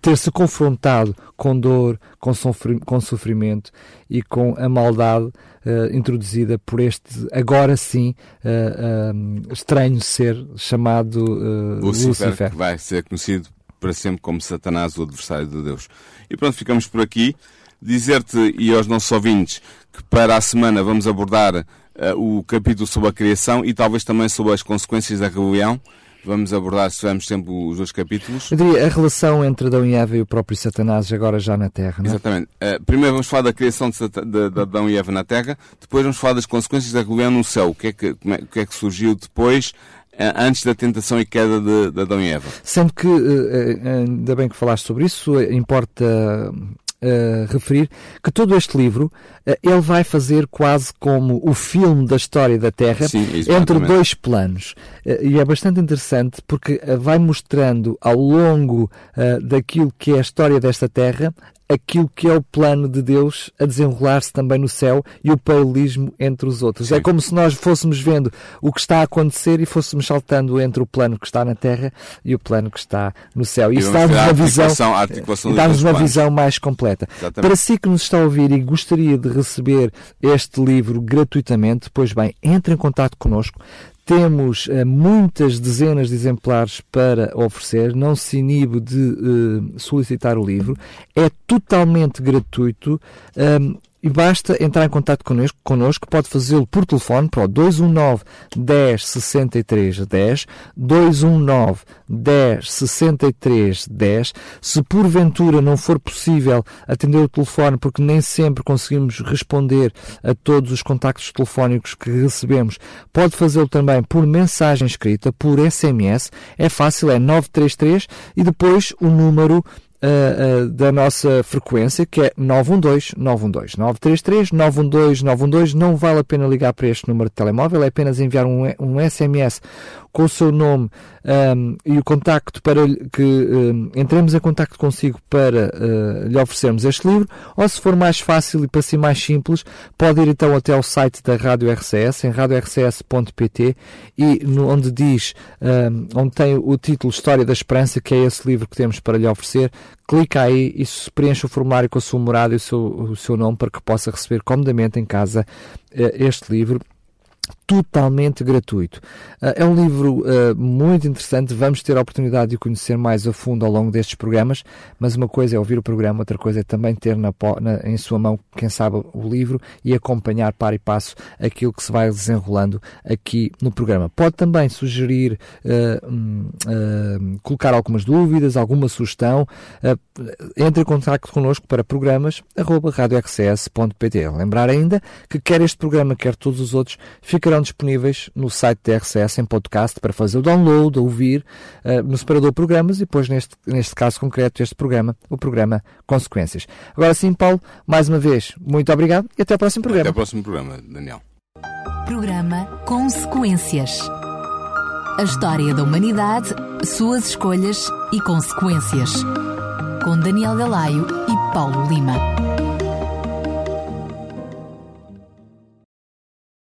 ter se confrontado com dor, com, sofri com sofrimento e com a maldade uh, introduzida por este, agora sim, uh, estranho ser chamado Lucifer, Lucifer. Que vai ser conhecido para sempre como Satanás, o adversário de Deus. E pronto, ficamos por aqui dizer-te e aos nossos ouvintes que para a semana vamos abordar uh, o capítulo sobre a criação e talvez também sobre as consequências da rebelião. Vamos abordar, se tivermos tempo, os dois capítulos. Eu diria a relação entre Adão e Eva e o próprio Satanás, agora já na Terra, não é? Exatamente. Uh, primeiro vamos falar da criação de, de, de, Adão e Eva na Terra, depois vamos falar das consequências da rebelião no céu. O que é que, é, o que, é que surgiu depois, uh, antes da tentação e queda de, de Adão e Eva. Sendo que, ainda bem que falaste sobre isso, importa uh, referir que todo este livro uh, ele vai fazer quase como o filme da história da Terra Sim, entre dois planos. Uh, e é bastante interessante porque vai mostrando ao longo daquilo que é a história desta Terra aquilo que é o plano de Deus a desenrolar-se também no céu e o paralelismo entre os outros. É Sim. É como se nós fôssemos vendo o que está a acontecer e fôssemos saltando entre o plano que está na Terra e o plano que está no céu. E isso dá-nos uma visão, dá uma visão mais completa. Exatamente. Para si que nos está a ouvir e gostaria de receber este livro gratuitamente, pois bem, entre em contato connosco. Temos uh, muitas dezenas de exemplares para oferecer, não se inibe de uh, solicitar o livro, é totalmente gratuito. E basta entrar em contato connosco, connosco pode fazê-lo por telefone para o 219 10 63 10, 219 10 63 10. Se porventura não for possível atender o telefone, porque nem sempre conseguimos responder a todos os contactos telefónicos que recebemos, pode fazê-lo também por mensagem escrita, por SMS. É fácil, é 933 e depois o número uh, uh, da nossa frequência, que é 912 912 933 912 912. Não vale a pena ligar para este número de telemóvel, é apenas enviar um, um SMS com o seu nome um, e o contacto para que um, entremos em contacto consigo para uh, lhe oferecermos este livro, ou se for mais fácil e para si mais simples, pode ir então até ao site da Rádio RCS, em radiorcs.pt e no, onde diz, um, onde tem o título História da Esperança, que é esse livro que temos para lhe oferecer, clica aí e preencha o formulário com a sua morada e o seu, o seu nome para que possa receber comodamente em casa uh, este livro totalmente gratuito. Uh, é um livro uh, muito interessante, vamos ter a oportunidade de o conhecer mais a fundo ao longo destes programas, mas uma coisa é ouvir o programa, outra coisa é também ter na, na, em sua mão, quem sabe, o livro e acompanhar para e passo aquilo que se vai desenrolando aqui no programa. Pode também sugerir, uh, colocar algumas dúvidas, alguma sugestão, entre em contato connosco para programas arroba Lembrar ainda que quer este programa, quer todos os outros, ficarão disponíveis no site da RCS em podcast para fazer o download, ouvir uh, no separador programas e depois, neste, neste caso concreto, este programa, o programa Consequências. Agora sim, Paulo, mais uma vez, muito obrigado e até ao próximo programa. Até ao próximo programa, Daniel. Programa Consequências. A história da humanidade, suas escolhas e consequências. Com Daniel Galaio e Paulo Lima.